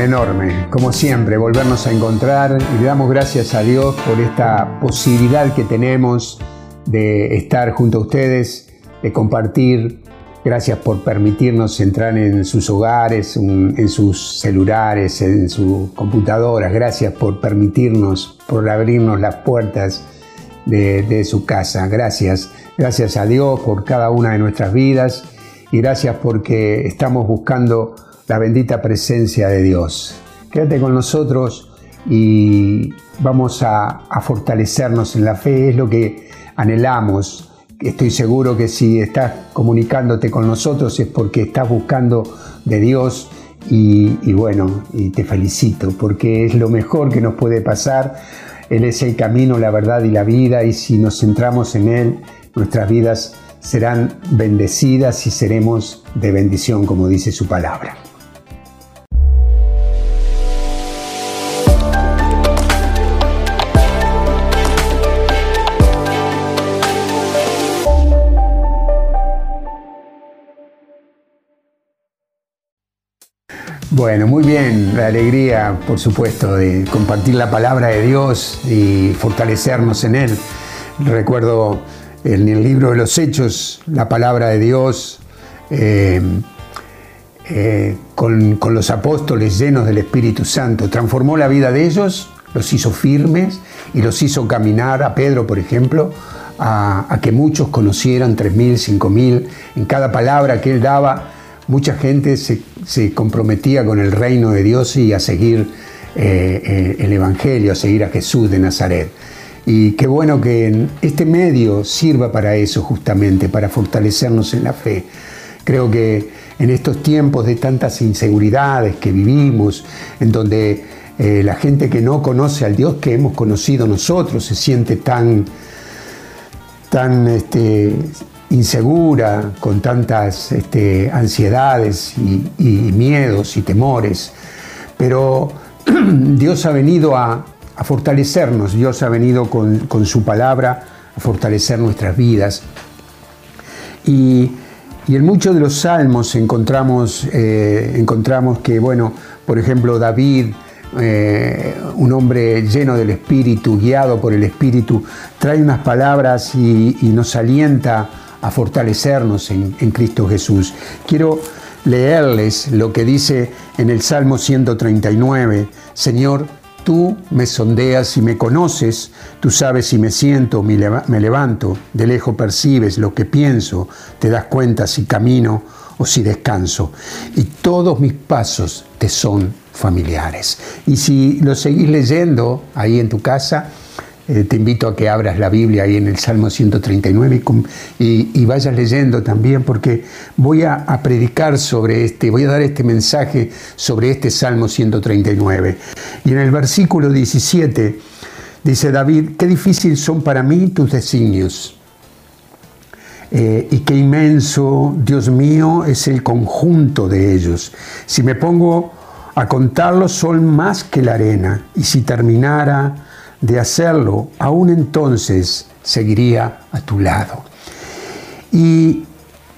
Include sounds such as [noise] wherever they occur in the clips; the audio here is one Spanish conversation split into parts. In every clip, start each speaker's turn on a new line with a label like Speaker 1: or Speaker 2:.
Speaker 1: Enorme, como siempre, volvernos a encontrar y le damos gracias a Dios por esta posibilidad que tenemos de estar junto a ustedes, de compartir. Gracias por permitirnos entrar en sus hogares, en sus celulares, en sus computadoras. Gracias por permitirnos, por abrirnos las puertas de su casa. Gracias. Gracias a Dios por cada una de nuestras vidas y gracias porque estamos buscando la bendita presencia de Dios. Quédate con nosotros y vamos a, fortalecernos en la fe, es lo que anhelamos. Estoy seguro que si estás comunicándote con nosotros es porque estás buscando de Dios y, y bueno, y te felicito porque es lo mejor que nos puede pasar. Él es el camino, la verdad y la vida y si nos centramos en Él, nuestras vidas serán bendecidas y seremos de bendición, como dice su palabra. Bueno, muy bien, la alegría, por supuesto, de compartir la palabra de Dios y fortalecernos en Él. Recuerdo en el libro de los Hechos la palabra de Dios eh, eh, con, con, los apóstoles llenos del Espíritu Santo. Transformó la vida de ellos, los hizo firmes y los hizo caminar, a Pedro por ejemplo, a, que muchos conocieran, 3.000, 5.000, en cada palabra que él daba, mucha gente se, comprometía con el reino de Dios y a seguir eh, el Evangelio, a seguir a Jesús de Nazaret. Y qué bueno que este medio sirva para eso justamente, para fortalecernos en la fe. Creo que en estos tiempos de tantas inseguridades que vivimos, en donde eh, la gente que no conoce al Dios que hemos conocido nosotros se siente tan, tan este, insegura, con tantas este, ansiedades y miedos y temores. Pero [clears throat] Dios ha venido a, fortalecernos. Dios ha venido con, su palabra a fortalecer nuestras vidas. Y, en muchos de los salmos encontramos, eh, que, bueno, por ejemplo, David, eh, un hombre lleno del Espíritu, guiado por el Espíritu, trae unas palabras y, nos alienta a fortalecernos en, Cristo Jesús. Quiero leerles lo que dice en el Salmo 139, Señor, Tú me sondeas y me conoces, tú sabes si me siento, me levanto, de lejos percibes lo que pienso, te das cuenta si camino o si descanso. Y todos mis pasos te son familiares. Y si lo seguís leyendo ahí en tu casa, eh, te invito a que abras la Biblia ahí en el Salmo 139 y, vayas leyendo también, porque voy a, predicar sobre este, voy a dar este mensaje sobre este Salmo 139. Y en el versículo 17 dice David, qué difícil son para mí tus designios. Eh, y qué inmenso, Dios mío, es el conjunto de ellos. Si me pongo a contarlos, son más que la arena. Y si terminara de hacerlo, aún entonces seguiría a tu lado. Y,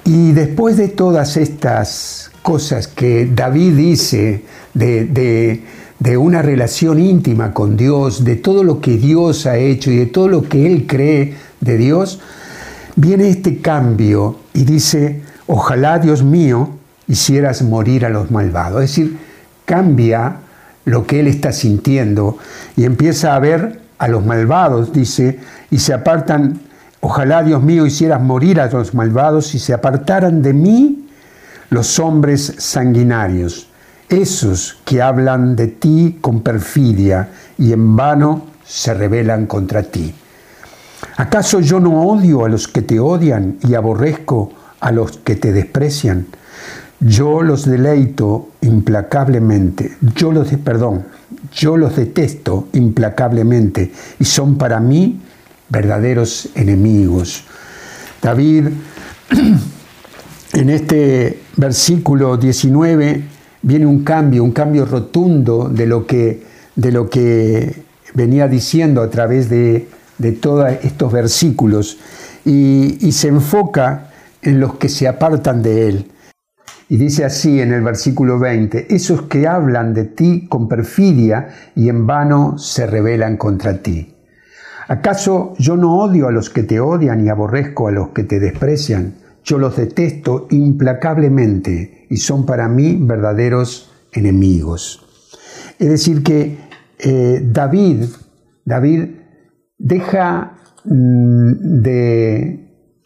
Speaker 1: después de todas estas cosas que David dice de, de, una relación íntima con Dios, de todo lo que Dios ha hecho y de todo lo que él cree de Dios, viene este cambio y dice, ojalá Dios mío hicieras morir a los malvados. Es decir, cambia lo que él está sintiendo y empieza a ver a los malvados, dice, y se apartan, ojalá Dios mío hicieras morir a los malvados y se apartaran de mí los hombres sanguinarios, esos que hablan de ti con perfidia y en vano se rebelan contra ti. ¿Acaso yo no odio a los que te odian y aborrezco a los que te desprecian? Yo los deleito implacablemente, yo los, perdón, yo los detesto implacablemente y son para mí verdaderos enemigos. David, [clears throat] en este versículo 19 viene un cambio, un cambio rotundo de lo que, de lo que venía diciendo a través de, todos estos versículos y se enfoca en los que se apartan de él Y dice así en el versículo 20, esos que hablan de ti con perfidia y en vano se rebelan contra ti. ¿Acaso yo no odio a los que te odian y aborrezco a los que te desprecian? Yo los detesto implacablemente y son para mí verdaderos enemigos. Es decir, que eh, David, David deja mm,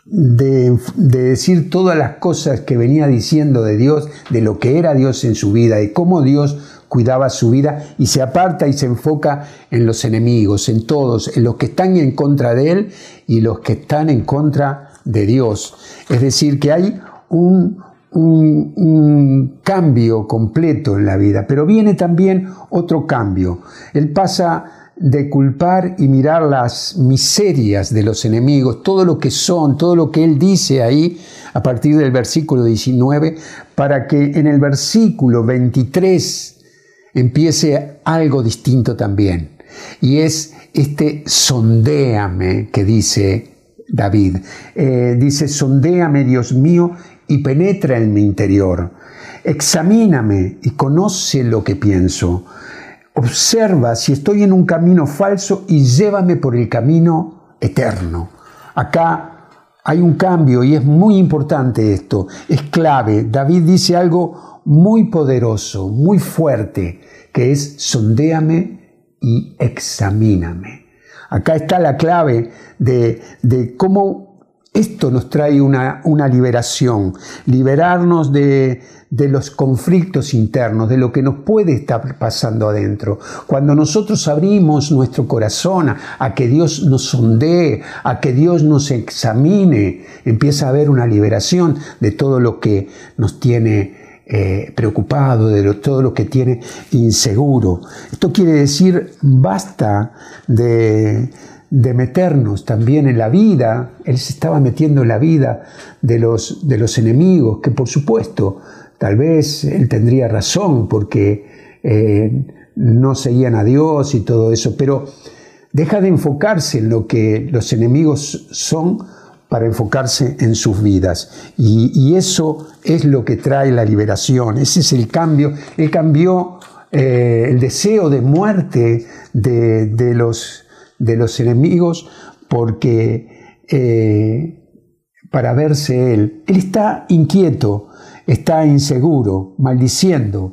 Speaker 1: de, de, decir todas las cosas que venía diciendo de Dios, de lo que era Dios en su vida, de cómo Dios cuidaba su vida y se aparta y se enfoca en los enemigos, en todos, en los que están en contra de él y los que están en contra de Dios. Es decir, que hay un, un, cambio completo en la vida, pero viene también otro cambio. Él pasa de culpar y mirar las miserias de los enemigos, todo lo que son, todo lo que él dice ahí a partir del versículo 19, para que en el versículo 23 empiece algo distinto también. Y es este sondéame que dice David. Eh, dice, sondéame, Dios mío, y penetra en mi interior. Examíname y conoce lo que pienso. Observa si estoy en un camino falso y llévame por el camino eterno. Acá hay un cambio y es muy importante esto, es clave. David dice algo muy poderoso, muy fuerte, que es sondéame y examíname. Acá está la clave de, de cómo esto nos trae una, una liberación, liberarnos de, de, los conflictos internos, de lo que nos puede estar pasando adentro. Cuando nosotros abrimos nuestro corazón a, que Dios nos sondee, a que Dios nos examine, empieza a haber una liberación de todo lo que nos tiene eh, preocupado, de todo lo que tiene inseguro. Esto quiere decir, basta de de meternos también en la vida, él se estaba metiendo en la vida de los, de los enemigos, que por supuesto, tal vez él tendría razón porque eh, no seguían a Dios y todo eso, pero deja de enfocarse en lo que los enemigos son para enfocarse en sus vidas. Y, eso es lo que trae la liberación, ese es el cambio. Él cambió eh, el deseo de muerte de, los de los enemigos porque eh, para verse él, él está inquieto, está inseguro, maldiciendo,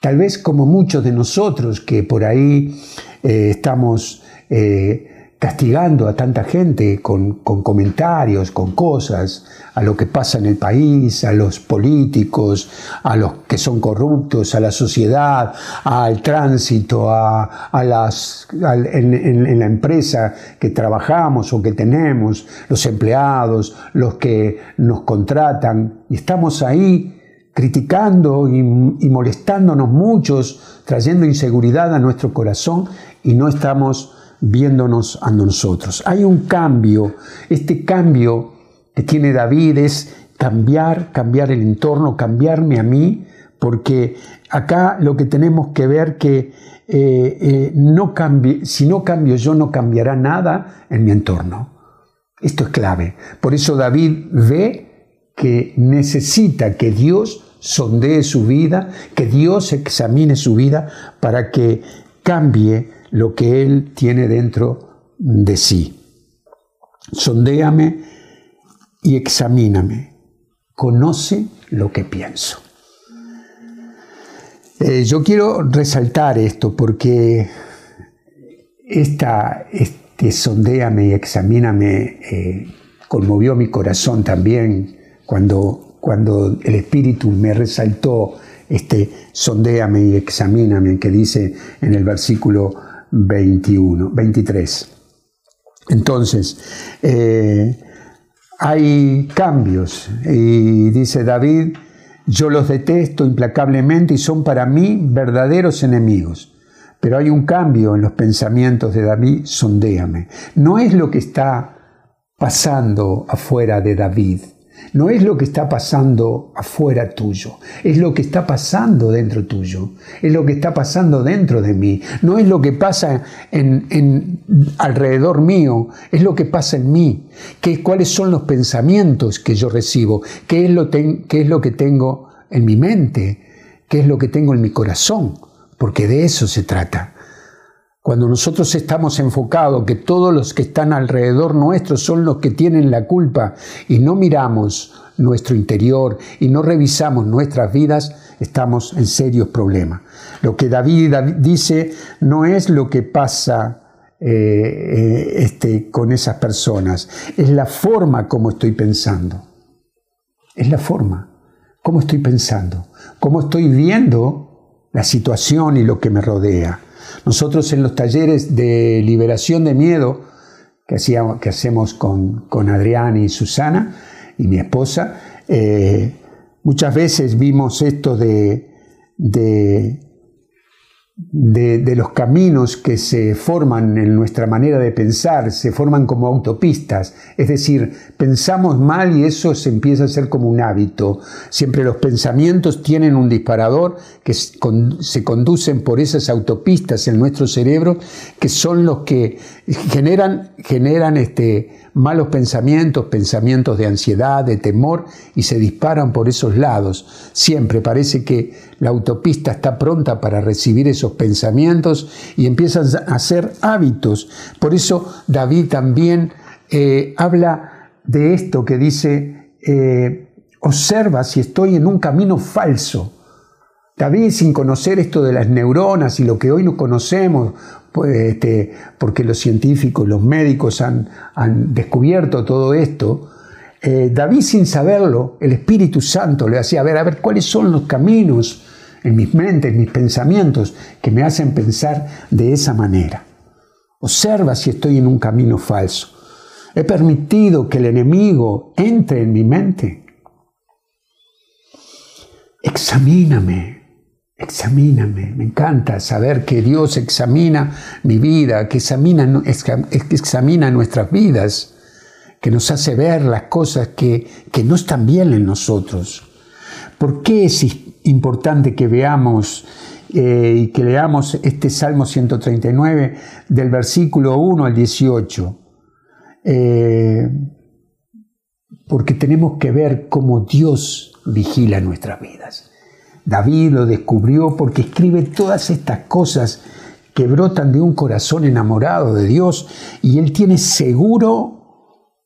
Speaker 1: tal vez como muchos de nosotros que por ahí eh, estamos eh, castigando a tanta gente con, comentarios, con cosas, a lo que pasa en el país, a los políticos, a los que son corruptos, a la sociedad, al tránsito, a, las, en, la empresa que trabajamos o que tenemos, los empleados, los que nos contratan, y estamos ahí criticando y, y molestándonos muchos, trayendo inseguridad a nuestro corazón y no estamos viéndonos a nosotros. Hay un cambio, este cambio que tiene David es cambiar, cambiar el entorno, cambiarme a mí, porque acá lo que tenemos que ver que eh, eh, no cambie, si no cambio yo no cambiará nada en mi entorno. Esto es clave. Por eso David ve que necesita que Dios sondee su vida, que Dios examine su vida para que cambie lo que Él tiene dentro de sí. Sondéame y examíname. Conoce lo que pienso. Eh, yo quiero resaltar esto porque esta, este sondéame y examíname eh, conmovió mi corazón también cuando, cuando el Espíritu me resaltó este sondéame y examíname que dice en el versículo 21, 23. Entonces, eh, hay cambios y dice David, yo los detesto implacablemente y son para mí verdaderos enemigos. Pero hay un cambio en los pensamientos de David, sondéame. No es lo que está pasando afuera de David, no es lo que está pasando afuera tuyo, es lo que está pasando dentro tuyo, es lo que está pasando dentro de mí, no es lo que pasa en, alrededor mío, es lo que pasa en mí, que, cuáles son los pensamientos que yo recibo, qué es lo, qué es lo que tengo en mi mente, qué es lo que tengo en mi corazón, porque de eso se trata. Cuando nosotros estamos enfocados que todos los que están alrededor nuestro son los que tienen la culpa y no miramos nuestro interior y no revisamos nuestras vidas, estamos en serios problemas. Lo que David dice no es lo que pasa eh, eh, este, con esas personas, es la forma como estoy pensando. Es la forma, cómo estoy pensando, cómo estoy viendo la situación y lo que me rodea. Nosotros en los talleres de liberación de miedo que, hacíamos, que hacemos con, con Adrián y Susana y mi esposa, eh, muchas veces vimos esto de, de de, los caminos que se forman en nuestra manera de pensar, se forman como autopistas, es decir, pensamos mal y eso se empieza a ser como un hábito. Siempre los pensamientos tienen un disparador que se conducen por esas autopistas en nuestro cerebro, que son los que generan, generan este, malos pensamientos, pensamientos de ansiedad, de temor, y se disparan por esos lados. Siempre parece que la autopista está pronta para recibir esos pensamientos y empiezan a ser hábitos. Por eso David también eh, habla de esto que dice, eh, observa si estoy en un camino falso. David, sin conocer esto de las neuronas y lo que hoy no conocemos, pues, este, porque los científicos, los médicos han, descubierto todo esto, eh, David sin saberlo, el Espíritu Santo le hacía ver, a ver, cuáles son los caminos en mis mentes, en mis pensamientos, que me hacen pensar de esa manera. Observa si estoy en un camino falso. He permitido que el enemigo entre en mi mente. Examíname, Examíname, me encanta saber que Dios examina mi vida, que examina, examina nuestras vidas, que nos hace ver las cosas que, que no están bien en nosotros. ¿Por qué es importante que veamos eh, y que leamos este Salmo 139 del versículo 1 al 18? Eh, porque tenemos que ver cómo Dios vigila nuestras vidas. David lo descubrió porque escribe todas estas cosas que brotan de un corazón enamorado de Dios y él tiene seguro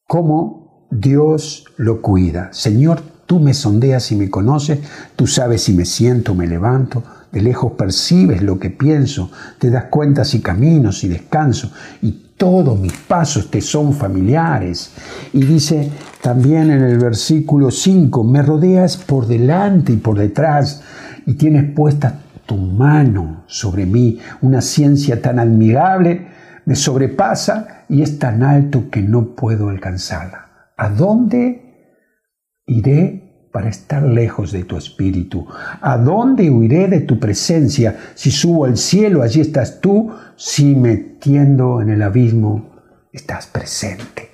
Speaker 1: cómo Dios lo cuida. Señor, tú me sondeas y me conoces, tú sabes si me siento, me levanto, de lejos percibes lo que pienso, te das cuenta si camino, si descanso, y todos mis pasos te son familiares. Y dice también en el versículo 5, me rodeas por delante y por detrás, y tienes puesta tu mano sobre mí. Una ciencia tan admirable me sobrepasa y es tan alto que no puedo alcanzarla. ¿A dónde iré para estar lejos de tu espíritu? ¿A dónde huiré de tu presencia? Si subo al cielo, allí estás tú. Si metiendo en el abismo, estás presente.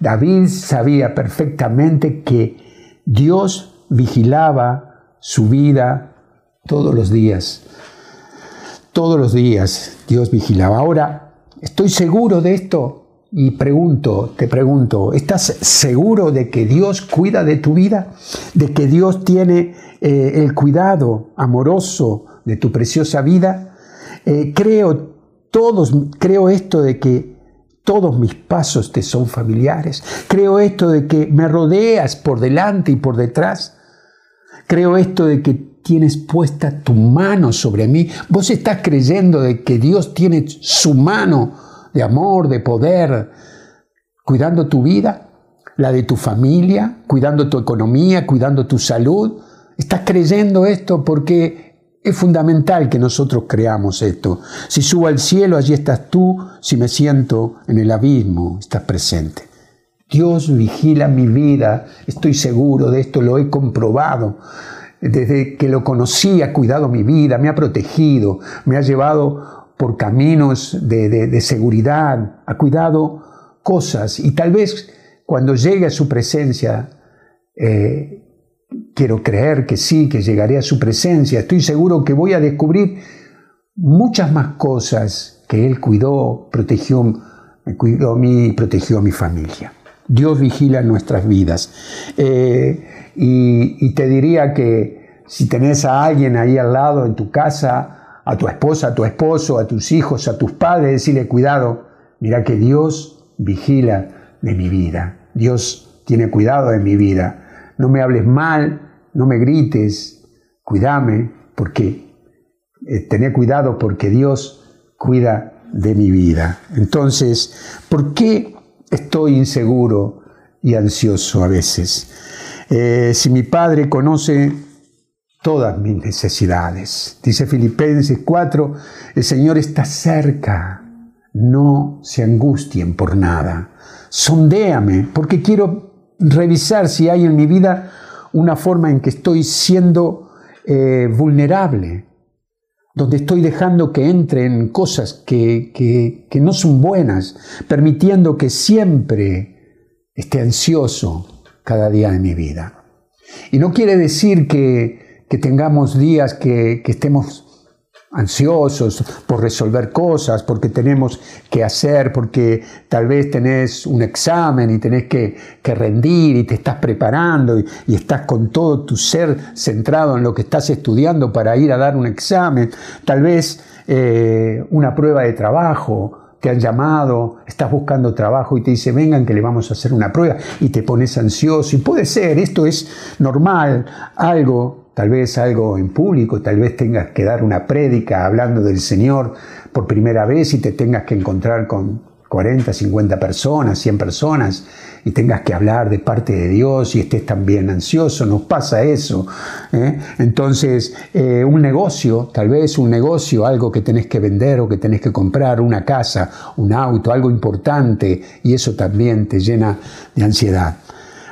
Speaker 1: David sabía perfectamente que Dios vigilaba su vida todos los días. Todos los días Dios vigilaba. Ahora, estoy seguro de esto y pregunto, te pregunto, ¿estás seguro de que Dios cuida de tu vida? ¿De que Dios tiene eh, el cuidado amoroso de tu preciosa vida? Eh, creo todos, creo esto de que todos mis pasos te son familiares. Creo esto de que me rodeas por delante y por detrás. Creo esto de que tienes puesta tu mano sobre mí. Vos estás creyendo de que Dios tiene su mano de amor, de poder, cuidando tu vida, la de tu familia, cuidando tu economía, cuidando tu salud. ¿Estás creyendo esto? Porque es fundamental que nosotros creamos esto. Si subo al cielo, allí estás tú. Si me siento en el abismo, estás presente. Dios vigila mi vida, estoy seguro de esto, lo he comprobado. Desde que lo conocí ha cuidado mi vida, me ha protegido, me ha llevado por caminos de, seguridad, ha cuidado cosas y tal vez cuando llegue a su presencia, eh, quiero creer que sí, que llegaré a su presencia, estoy seguro que voy a descubrir muchas más cosas que Él cuidó, protegió, cuidó a mí y protegió a mi familia. Dios vigila nuestras vidas. Eh, y te diría que si tenés a alguien ahí al lado en tu casa, a tu esposa, a tu esposo, a tus hijos, a tus padres, decirle cuidado, mira que Dios vigila de mi vida. Dios tiene cuidado de mi vida. No me hables mal, no me grites, cuídame, porque eh, tené cuidado porque Dios cuida de mi vida. Entonces, ¿por qué estoy inseguro y ansioso a veces? Eh, si mi Padre conoce todas mis necesidades, dice Filipenses 4, el Señor está cerca, no se angustien por nada. Sondéame, porque quiero revisar si hay en mi vida una forma en que estoy siendo eh, vulnerable, donde estoy dejando que entren cosas que, que no son buenas, permitiendo que siempre esté ansioso, cada día de mi vida. Y no quiere decir que, tengamos días que, estemos ansiosos por resolver cosas, porque tenemos que hacer, porque tal vez tenés un examen y tenés que, rendir y te estás preparando y, estás con todo tu ser centrado en lo que estás estudiando para ir a dar un examen, tal vez eh, una prueba de trabajo, te han llamado, estás buscando trabajo y te dice, vengan que le vamos a hacer una prueba y te pones ansioso. Y puede ser, esto es normal, algo, tal vez algo en público, tal vez tengas que dar una prédica hablando del Señor por primera vez y te tengas que encontrar con 40, 50 personas, 100 personas y tengas que hablar de parte de Dios y estés también ansioso, nos pasa eso. ¿eh? Entonces, eh, un negocio, tal vez un negocio, algo que tenés que vender o que tenés que comprar, una casa, un auto, algo importante, y eso también te llena de ansiedad.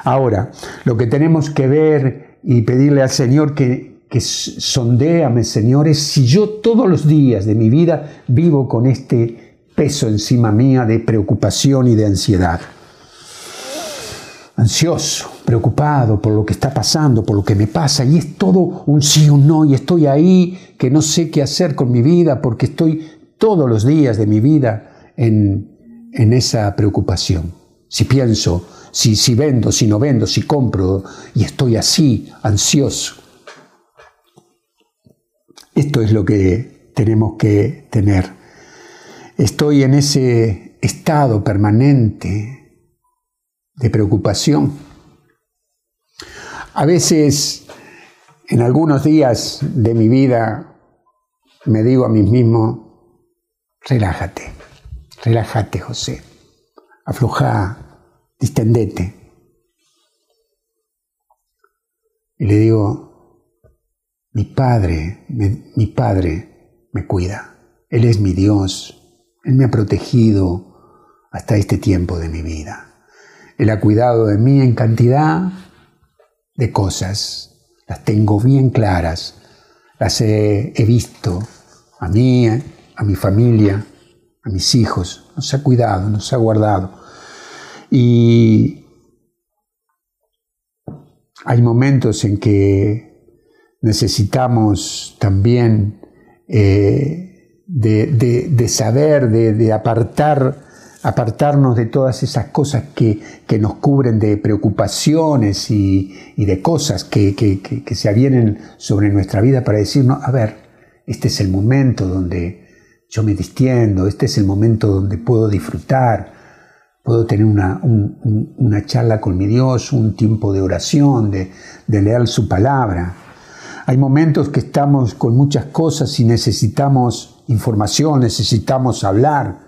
Speaker 1: Ahora, lo que tenemos que ver y pedirle al Señor que, que sondéame, Señor, es si yo todos los días de mi vida vivo con este peso encima mía de preocupación y de ansiedad ansioso, preocupado por lo que está pasando, por lo que me pasa, y es todo un sí o un no, y estoy ahí que no sé qué hacer con mi vida porque estoy todos los días de mi vida en, en esa preocupación. Si pienso, si, si vendo, si no vendo, si compro, y estoy así, ansioso. Esto es lo que tenemos que tener. Estoy en ese estado permanente de preocupación. A veces, en algunos días de mi vida, me digo a mí mismo, relájate, relájate José, afloja, distendete. Y le digo, mi padre, mi padre me cuida, Él es mi Dios, Él me ha protegido hasta este tiempo de mi vida. Él ha cuidado de mí en cantidad de cosas. Las tengo bien claras. Las he, visto a mí, a mi familia, a mis hijos. Nos ha cuidado, nos ha guardado. Y hay momentos en que necesitamos también eh, de, saber, de apartar apartarnos de todas esas cosas que, nos cubren de preocupaciones y, de cosas que, que, se avienen sobre nuestra vida para decirnos, a ver, este es el momento donde yo me distiendo, este es el momento donde puedo disfrutar, puedo tener una, una charla con mi Dios, un tiempo de oración, de, de leer su palabra. Hay momentos que estamos con muchas cosas y necesitamos información, necesitamos hablar.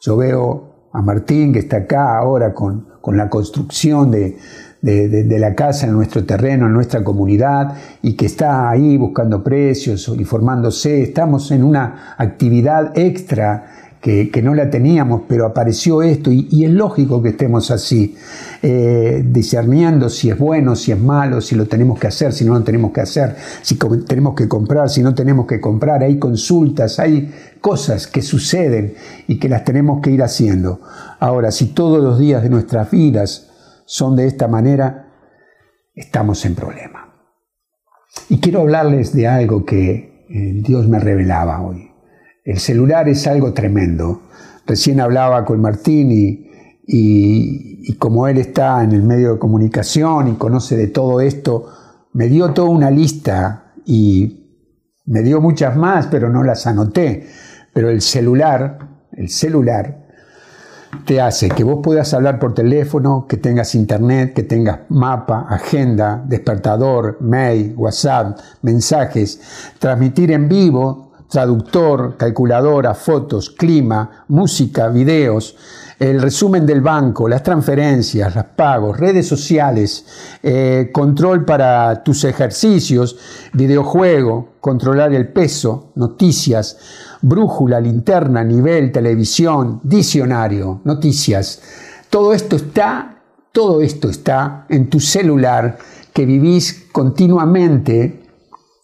Speaker 1: Yo veo a Martín, que está acá ahora con, la construcción de, la casa en nuestro terreno, en nuestra comunidad, y que está ahí buscando precios, informándose. Estamos en una actividad extra que, no la teníamos, pero apareció esto y, es lógico que estemos así, eh, discerniendo si es bueno, si es malo, si lo tenemos que hacer, si no lo tenemos que hacer, si tenemos que comprar, si no tenemos que comprar. Hay consultas, hay cosas que suceden y que las tenemos que ir haciendo. Ahora, si todos los días de nuestras vidas son de esta manera, estamos en problema. Y quiero hablarles de algo que eh, Dios me revelaba hoy. El celular es algo tremendo. Recién hablaba con Martín y, y, como él está en el medio de comunicación y conoce de todo esto, me dio toda una lista y me dio muchas más, pero no las anoté. Pero el celular, el celular, te hace que vos puedas hablar por teléfono, que tengas internet, que tengas mapa, agenda, despertador, mail, WhatsApp, mensajes, transmitir en vivo, traductor, calculadora, fotos, clima, música, videos, el resumen del banco, las transferencias, los pagos, redes sociales, eh, control para tus ejercicios, videojuego, controlar el peso, noticias, brújula, linterna, nivel, televisión, diccionario, noticias. Todo esto está, todo esto está en tu celular que vivís continuamente,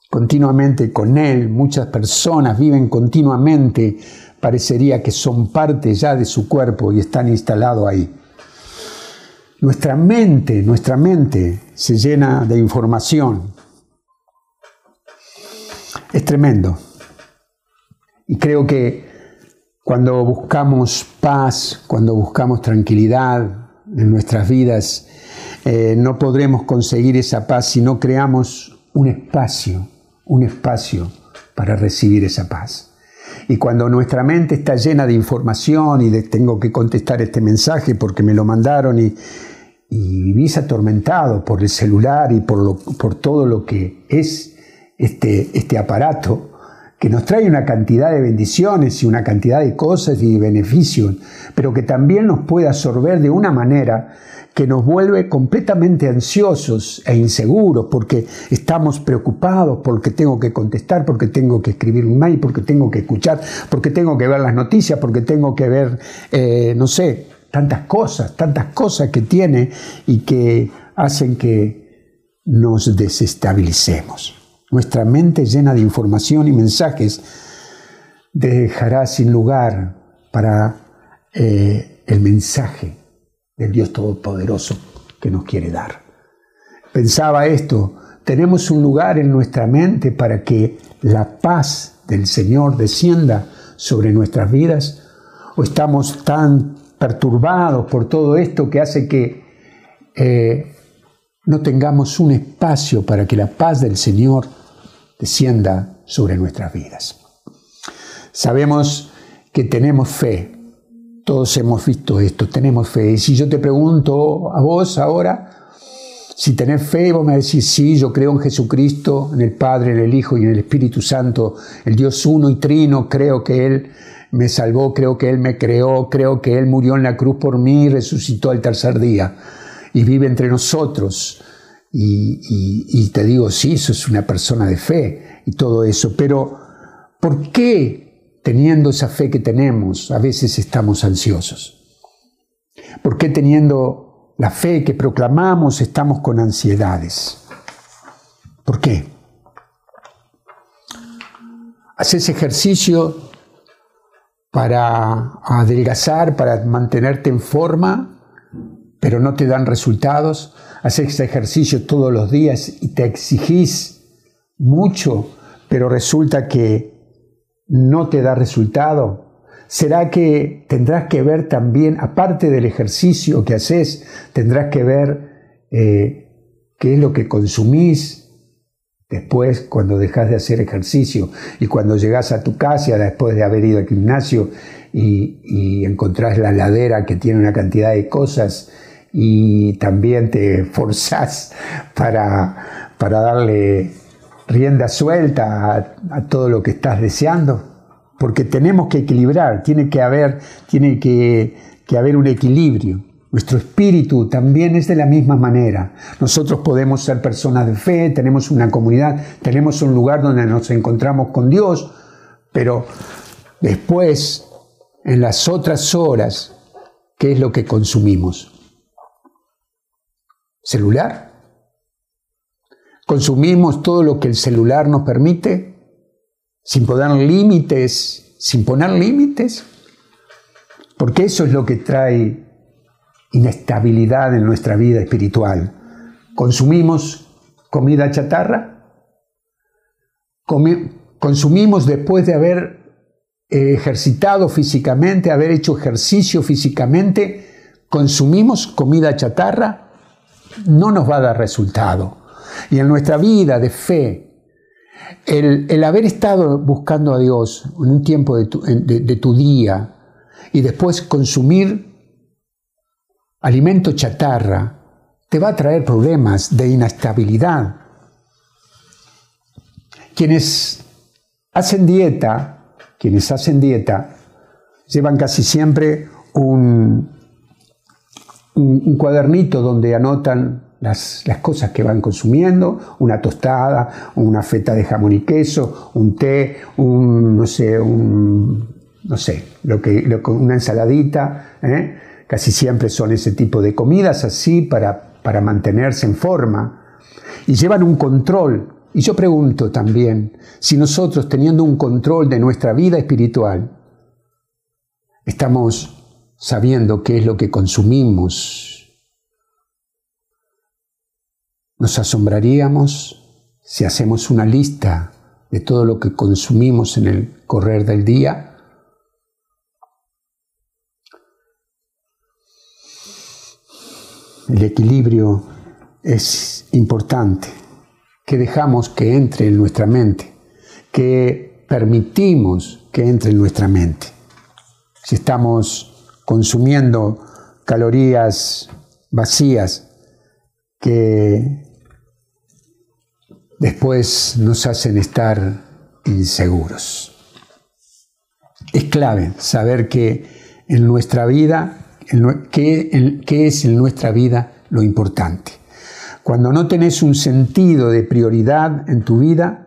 Speaker 1: continuamente con él. Muchas personas viven continuamente parecería que son parte ya de su cuerpo y están instalados ahí. Nuestra mente, nuestra mente se llena de información. Es tremendo. Y creo que cuando buscamos paz, cuando buscamos tranquilidad en nuestras vidas, eh, no podremos conseguir esa paz si no creamos un espacio, un espacio para recibir esa paz. Y cuando nuestra mente está llena de información y de tengo que contestar este mensaje porque me lo mandaron y, vivís atormentado por el celular y por, por todo lo que es este, este aparato, que nos trae una cantidad de bendiciones y una cantidad de cosas y beneficios, pero que también nos puede absorber de una manera que nos vuelve completamente ansiosos e inseguros porque estamos preocupados, porque tengo que contestar, porque tengo que escribir un mail, porque tengo que escuchar, porque tengo que ver las noticias, porque tengo que ver, eh, no sé, tantas cosas, tantas cosas que tiene y que hacen que nos desestabilicemos. Nuestra mente llena de información y mensajes dejará sin lugar para eh, el mensaje del Dios Todopoderoso que nos quiere dar. Pensaba esto, tenemos un lugar en nuestra mente para que la paz del Señor descienda sobre nuestras vidas o estamos tan perturbados por todo esto que hace que eh, no tengamos un espacio para que la paz del Señor descienda sobre nuestras vidas. Sabemos que tenemos fe, todos hemos visto esto, tenemos fe. Y si yo te pregunto a vos ahora, si tenés fe, vos me decís, sí, yo creo en Jesucristo, en el Padre, en el Hijo y en el Espíritu Santo, el Dios uno y trino, creo que Él me salvó, creo que Él me creó, creo que Él murió en la cruz por mí y resucitó al tercer día y vive entre nosotros. Y, y te digo, sí, eso es una persona de fe y todo eso, pero ¿por qué teniendo esa fe que tenemos, a veces estamos ansiosos? ¿Por qué teniendo la fe que proclamamos estamos con ansiedades? ¿Por qué? Haces ejercicio para adelgazar, para mantenerte en forma, pero no te dan resultados. Haces ejercicio todos los días y te exigís mucho, pero resulta que no te da resultado? ¿Será que tendrás que ver también, aparte del ejercicio que haces, tendrás que ver eh, qué es lo que consumís después cuando dejas de hacer ejercicio y cuando llegas a tu casa después de haber ido al gimnasio y, y encontrás la ladera que tiene una cantidad de cosas y también te [laughs] forzás para, para darle rienda suelta a, todo lo que estás deseando, porque tenemos que equilibrar, tiene que haber, tiene que, que haber un equilibrio. Nuestro espíritu también es de la misma manera. Nosotros podemos ser personas de fe, tenemos una comunidad, tenemos un lugar donde nos encontramos con Dios, pero después, en las otras horas, ¿qué es lo que consumimos? ¿Celular? Consumimos todo lo que el celular nos permite, sin poner límites, sin poner límites, porque eso es lo que trae inestabilidad en nuestra vida espiritual. Consumimos comida chatarra, consumimos después de haber eh, ejercitado físicamente, haber hecho ejercicio físicamente, consumimos comida chatarra, no nos va a dar resultado. Y en nuestra vida de fe, el, haber estado buscando a Dios en un tiempo de tu, día y después consumir alimento chatarra, te va a traer problemas de inestabilidad. Quienes hacen dieta, quienes hacen dieta, llevan casi siempre un, un, cuadernito donde anotan las, cosas que van consumiendo, una tostada, una feta de jamón y queso, un té, un, no sé, un, no sé, lo que, una ensaladita, ¿eh? casi siempre son ese tipo de comidas así para, para mantenerse en forma. Y llevan un control. Y yo pregunto también, si nosotros teniendo un control de nuestra vida espiritual, estamos sabiendo qué es lo que consumimos. Nos asombraríamos si hacemos una lista de todo lo que consumimos en el correr del día. El equilibrio es importante, que dejamos que entre en nuestra mente, que permitimos que entre en nuestra mente. Si estamos consumiendo calorías vacías que después nos hacen estar inseguros. Es clave saber que en nuestra vida, qué es en nuestra vida lo importante. Cuando no tenés un sentido de prioridad en tu vida,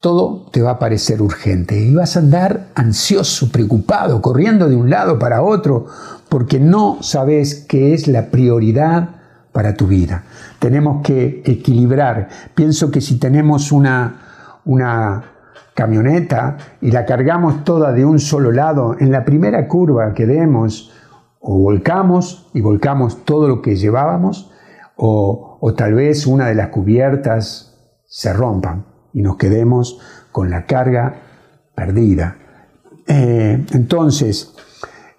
Speaker 1: todo te va a parecer urgente y vas a andar ansioso, preocupado, corriendo de un lado para otro, porque no sabes qué es la prioridad para tu vida. Tenemos que equilibrar. Pienso que si tenemos una, una camioneta y la cargamos toda de un solo lado, en la primera curva que demos, o volcamos y volcamos todo lo que llevábamos, o, o tal vez una de las cubiertas se rompan y nos quedemos con la carga perdida. Eh, entonces,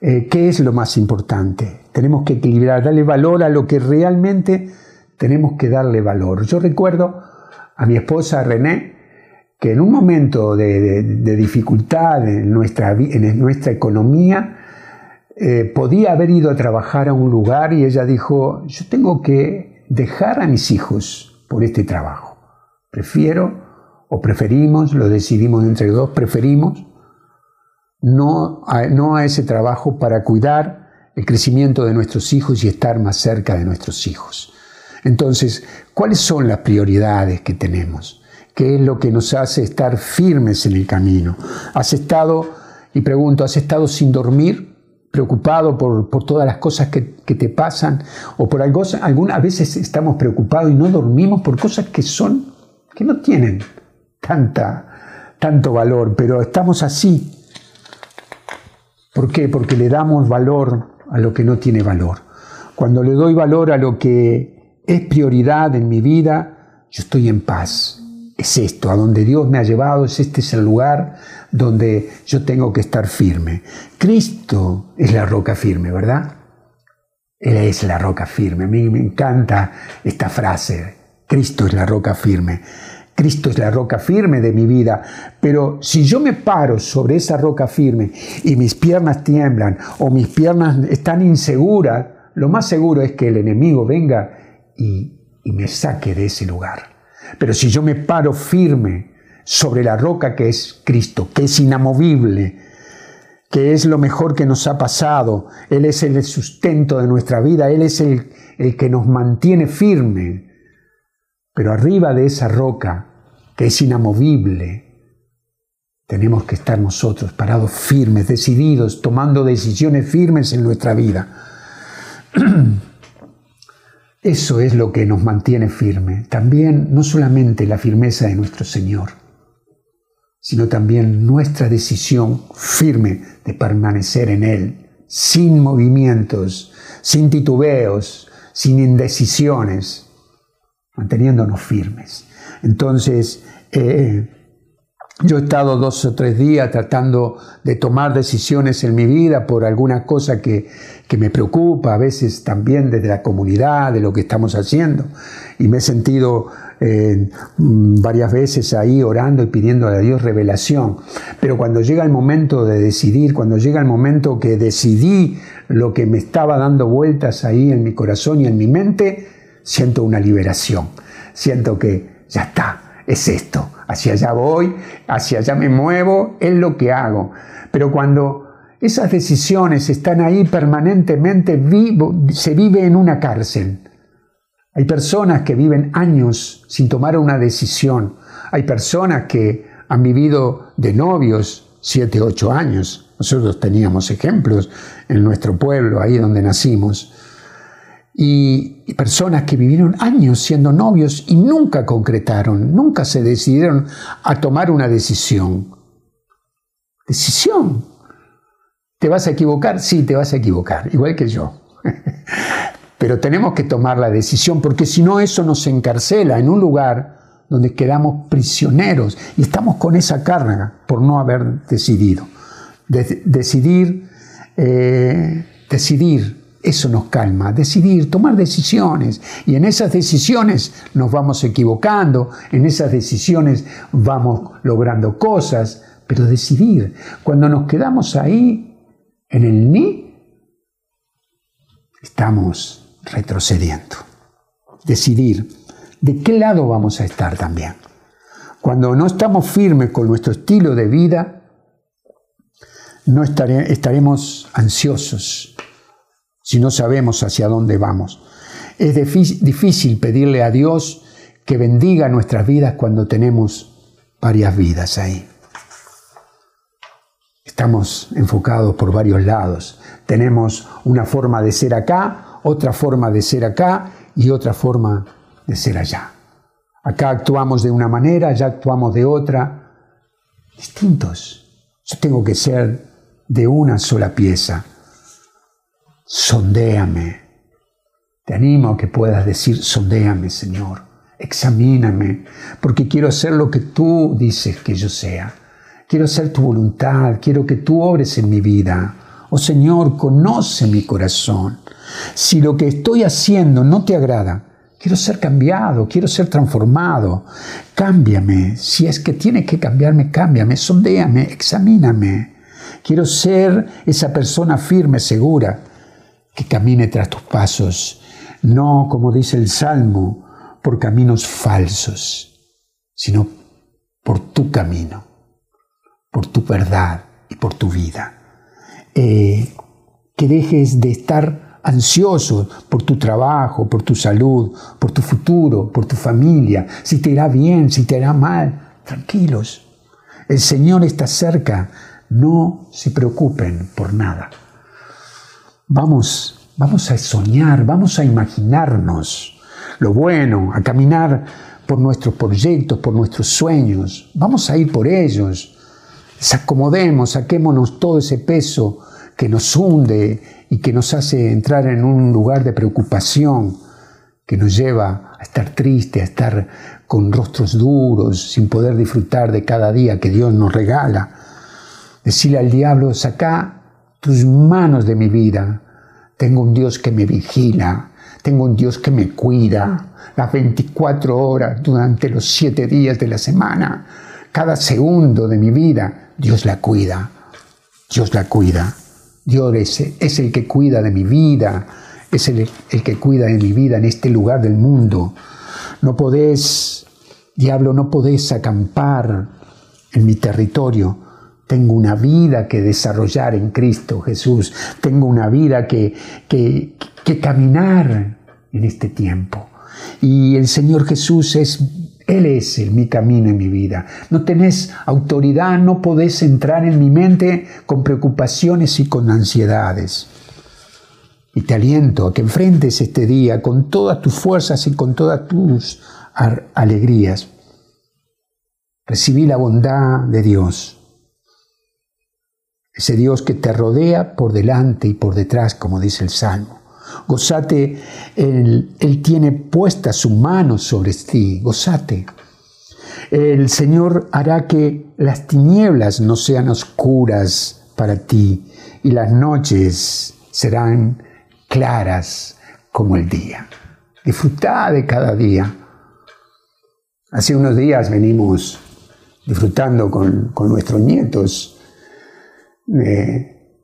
Speaker 1: eh, ¿qué es lo más importante? Tenemos que equilibrar, darle valor a lo que realmente tenemos que darle valor. Yo recuerdo a mi esposa René que en un momento de, dificultad en nuestra, en nuestra economía, eh, podía haber ido a trabajar a un lugar y ella dijo, yo tengo que dejar a mis hijos por este trabajo. Prefiero o preferimos, lo decidimos entre dos, preferimos no a, no a ese trabajo para cuidar el crecimiento de nuestros hijos y estar más cerca de nuestros hijos. Entonces, ¿cuáles son las prioridades que tenemos? ¿Qué es lo que nos hace estar firmes en el camino? ¿Has estado, y pregunto, ¿has estado sin dormir? preocupado por, todas las cosas que, te pasan o por algo, algunas veces estamos preocupados y no dormimos por cosas que son, que no tienen tanta, tanto valor, pero estamos así. ¿Por qué? Porque le damos valor a lo que no tiene valor. Cuando le doy valor a lo que es prioridad en mi vida, yo estoy en paz. Es esto, a donde Dios me ha llevado, es este es el lugar donde yo tengo que estar firme. Cristo es la roca firme, ¿verdad? Él es la roca firme. A mí me encanta esta frase. Cristo es la roca firme. Cristo es la roca firme de mi vida, pero si yo me paro sobre esa roca firme y mis piernas tiemblan o mis piernas están inseguras, lo más seguro es que el enemigo venga y, me saque de ese lugar. Pero si yo me paro firme sobre la roca que es Cristo, que es inamovible, que es lo mejor que nos ha pasado, Él es el sustento de nuestra vida, Él es el, el que nos mantiene firme, pero arriba de esa roca, que es inamovible, tenemos que estar nosotros parados firmes, decididos, tomando decisiones firmes en nuestra vida. [clears throat] Eso es lo que nos mantiene firme. También no solamente la firmeza de nuestro Señor, sino también nuestra decisión firme de permanecer en Él, sin movimientos, sin titubeos, sin indecisiones, manteniéndonos firmes. Entonces, eh, Yo he estado dos o tres días tratando de tomar decisiones en mi vida por alguna cosa que, que, me preocupa, a veces también desde la comunidad, de lo que estamos haciendo. Y me he sentido eh, varias veces ahí orando y pidiendo a Dios revelación. Pero cuando llega el momento de decidir, cuando llega el momento que decidí lo que me estaba dando vueltas ahí en mi corazón y en mi mente, siento una liberación. Siento que ya está, es esto hacia allá voy, hacia allá me muevo, es lo que hago. Pero cuando esas decisiones están ahí permanentemente, vivo, se vive en una cárcel. Hay personas que viven años sin tomar una decisión. Hay personas que han vivido de novios siete, ocho años. Nosotros teníamos ejemplos en nuestro pueblo, ahí donde nacimos y, personas que vivieron años siendo novios y nunca concretaron, nunca se decidieron a tomar una decisión. Decisión. ¿Te vas a equivocar? Sí, te vas a equivocar, igual que yo. [laughs] Pero tenemos que tomar la decisión porque si no eso nos encarcela en un lugar donde quedamos prisioneros y estamos con esa carga por no haber decidido. decidir, eh, decidir eso nos calma, decidir, tomar decisiones. Y en esas decisiones nos vamos equivocando, en esas decisiones vamos logrando cosas, pero decidir. Cuando nos quedamos ahí, en el ni, estamos retrocediendo. Decidir de qué lado vamos a estar también. Cuando no estamos firmes con nuestro estilo de vida, no estaremos ansiosos, si no sabemos hacia dónde vamos. Es difícil pedirle a Dios que bendiga nuestras vidas cuando tenemos varias vidas ahí. Estamos enfocados por varios lados. Tenemos una forma de ser acá, otra forma de ser acá y otra forma de ser allá. Acá actuamos de una manera, allá actuamos de otra. Distintos. Yo tengo que ser de una sola pieza sondéame. Te animo a que puedas decir, sondéame, Señor, examíname, porque quiero hacer lo que tú dices que yo sea. Quiero hacer tu voluntad, quiero que tú obres en mi vida. Oh Señor, conoce mi corazón. Si lo que estoy haciendo no te agrada, quiero ser cambiado, quiero ser transformado. Cámbiame. Si es que tiene que cambiarme, cámbiame, sondéame, examíname. Quiero ser esa persona firme, segura, que camine tras tus pasos, no, como dice el Salmo, por caminos falsos, sino por tu camino, por tu verdad y por tu vida. Eh, que dejes de estar ansioso por tu trabajo, por tu salud, por tu futuro, por tu familia, si te irá bien, si te irá mal, tranquilos. El Señor está cerca, no se preocupen por nada. Vamos, vamos a soñar, vamos a imaginarnos lo bueno, a caminar por nuestros proyectos, por nuestros sueños. Vamos a ir por ellos. Desacomodemos, saquémonos todo ese peso que nos hunde y que nos hace entrar en un lugar de preocupación, que nos lleva a estar triste, a estar con rostros duros, sin poder disfrutar de cada día que Dios nos regala. Decirle al diablo, saca tus manos de mi vida. Tengo un Dios que me vigila, tengo un Dios que me cuida las 24 horas durante los 7 días de la semana. Cada segundo de mi vida, Dios la cuida. Dios la cuida. Dios es, el que cuida de mi vida, es el, el que cuida de mi vida en este lugar del mundo. No podés, diablo, no podés acampar en mi territorio tengo una vida que desarrollar en Cristo Jesús. Tengo una vida que, que, caminar en este tiempo. Y el Señor Jesús es él es mi camino en mi vida. No tenés autoridad, no podés entrar en mi mente con preocupaciones y con ansiedades. Y te aliento a que enfrentes este día con todas tus fuerzas y con todas tus alegrías. Recibí la bondad de Dios ese Dios que te rodea por delante y por detrás, como dice el Salmo. Gozate, él, tiene puesta su mano sobre ti, gozate. El Señor hará que las tinieblas no sean oscuras para ti y las noches serán claras como el día. Disfruta de cada día. Hace unos días venimos disfrutando con, nuestros nietos de,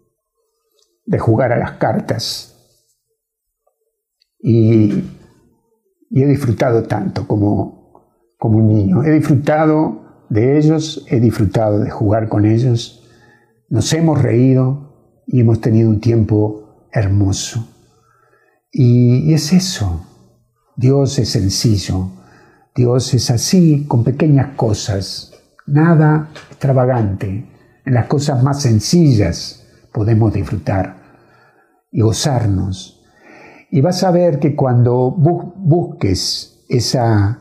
Speaker 1: de, jugar a las cartas. Y, he disfrutado tanto como, como un niño. He disfrutado de ellos, he disfrutado de jugar con ellos. Nos hemos reído y hemos tenido un tiempo hermoso. y es eso. Dios es sencillo. Dios es así, con pequeñas cosas nada extravagante. Las cosas más sencillas podemos disfrutar y gozarnos. Y vas a ver que cuando busques esa,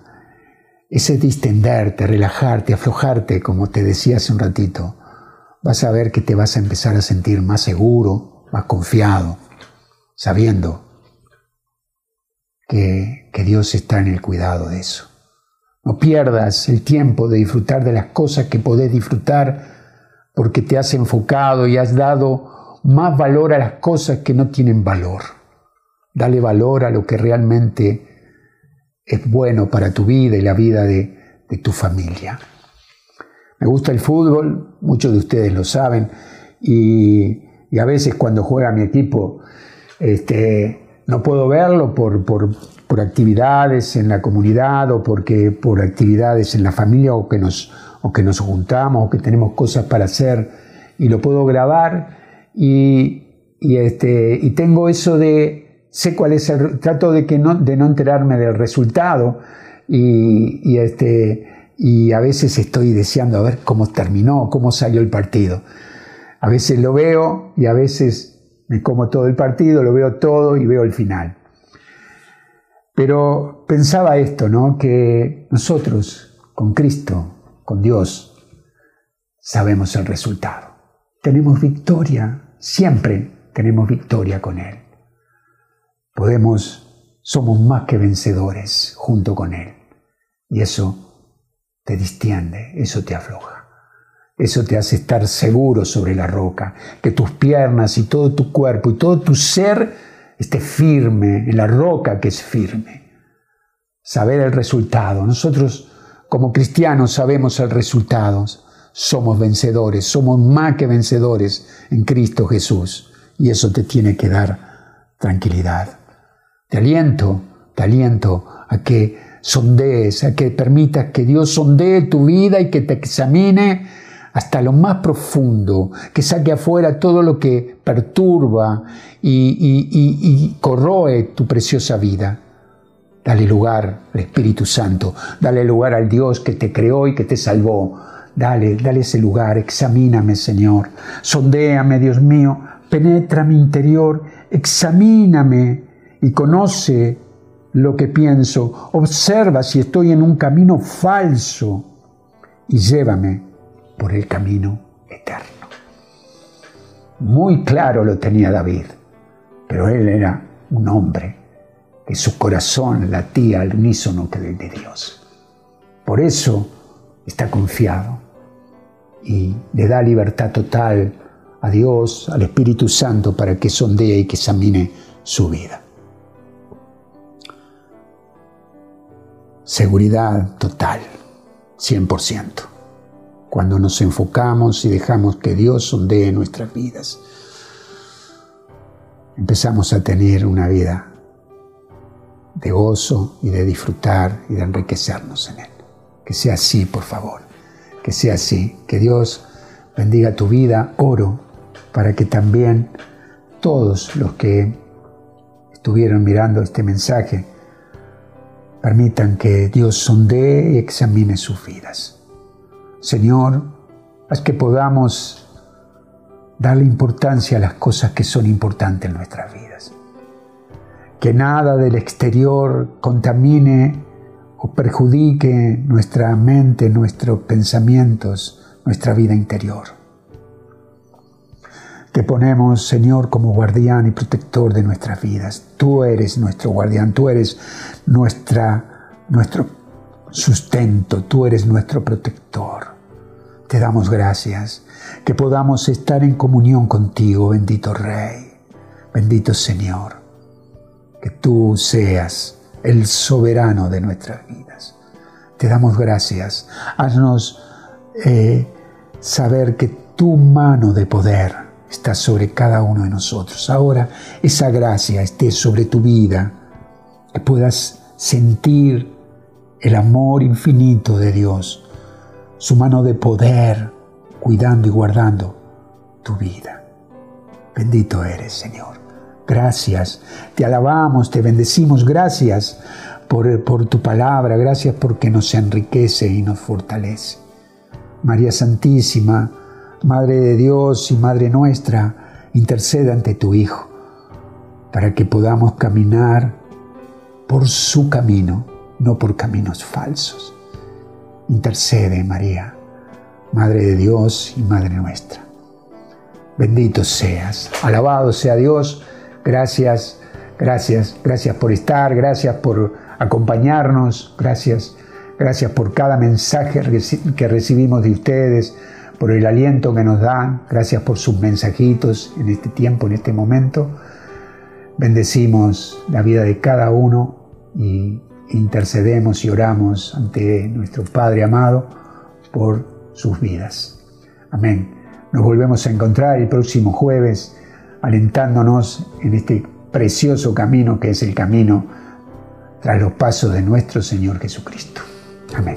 Speaker 1: ese distenderte, relajarte, aflojarte, como te decía hace un ratito, vas a ver que te vas a empezar a sentir más seguro, más confiado, sabiendo que, que Dios está en el cuidado de eso. No pierdas el tiempo de disfrutar de las cosas que podés disfrutar porque te has enfocado y has dado más valor a las cosas que no tienen valor. Dale valor a lo que realmente es bueno para tu vida y la vida de, tu familia. Me gusta el fútbol, muchos de ustedes lo saben, y, a veces cuando juega mi equipo este, no puedo verlo por, por, por actividades en la comunidad o porque por actividades en la familia o que nos, o que nos juntamos o que tenemos cosas para hacer y lo puedo grabar y, y, este, y tengo eso de, sé cuál es el, trato de, que no, de no enterarme del resultado y, y, este, y a veces estoy deseando a ver cómo terminó, cómo salió el partido. A veces lo veo y a veces me como todo el partido, lo veo todo y veo el final. Pero pensaba esto, ¿no? Que nosotros, con Cristo, con Dios, sabemos el resultado. Tenemos victoria, siempre tenemos victoria con Él. Podemos, somos más que vencedores junto con Él. Y eso te distiende, eso te afloja. Eso te hace estar seguro sobre la roca, que tus piernas y todo tu cuerpo y todo tu ser esté firme en la roca que es firme. Saber el resultado. Nosotros como cristianos sabemos el resultado. Somos vencedores, somos más que vencedores en Cristo Jesús. Y eso te tiene que dar tranquilidad. Te aliento, te aliento a que sondees, a que permitas que Dios sondee tu vida y que te examine hasta lo más profundo, que saque afuera todo lo que perturba y, corroe tu preciosa vida. Dale lugar al Espíritu Santo, dale lugar al Dios que te creó y que te salvó. Dale, dale ese lugar, examíname Señor, sondéame Dios mío, penetra mi interior, examíname y conoce lo que pienso, observa si estoy en un camino falso y llévame por el camino eterno. Muy claro lo tenía David, pero él era un hombre que su corazón latía al unísono que de Dios. Por eso está confiado y le da libertad total a Dios, al Espíritu Santo, para que sondee y que examine su vida. Seguridad total, 100% cuando nos enfocamos y dejamos que Dios sondee nuestras vidas. Empezamos a tener una vida de gozo y de disfrutar y de enriquecernos en Él. Que sea así, por favor. Que sea así. Que Dios bendiga tu vida. Oro para que también todos los que estuvieron mirando este mensaje permitan que Dios sondee y examine sus vidas. Señor, haz que podamos darle importancia a las cosas que son importantes en nuestras vidas. Que nada del exterior contamine o perjudique nuestra mente, nuestros pensamientos, nuestra vida interior. Te ponemos, Señor, como guardián y protector de nuestras vidas. Tú eres nuestro guardián, tú eres nuestra, nuestro sustento, tú eres nuestro protector. Te damos gracias que podamos estar en comunión contigo, bendito Rey, bendito Señor, que tú seas el soberano de nuestras vidas. Te damos gracias. Haznos eh, saber que tu mano de poder está sobre cada uno de nosotros. Ahora esa gracia esté sobre tu vida, que puedas sentir el amor infinito de Dios, su mano de poder cuidando y guardando tu vida. Bendito eres, Señor. Gracias, te alabamos, te bendecimos, gracias por, por tu palabra, gracias porque nos enriquece y nos fortalece. María Santísima, Madre de Dios y Madre nuestra, interceda ante tu Hijo, para que podamos caminar por su camino, no por caminos falsos. Intercede, María, Madre de Dios y Madre nuestra. Bendito seas, alabado sea Dios, gracias, gracias, gracias por estar, gracias por acompañarnos, gracias, gracias por cada mensaje que recibimos de ustedes por el aliento que nos dan, gracias por sus mensajitos en este tiempo, en este momento. Bendecimos la vida de cada uno y intercedemos y oramos ante nuestro Padre amado por sus vidas. Amén. Nos volvemos a encontrar el próximo jueves alentándonos en este precioso camino que es el camino tras los pasos de nuestro Señor Jesucristo. Amén.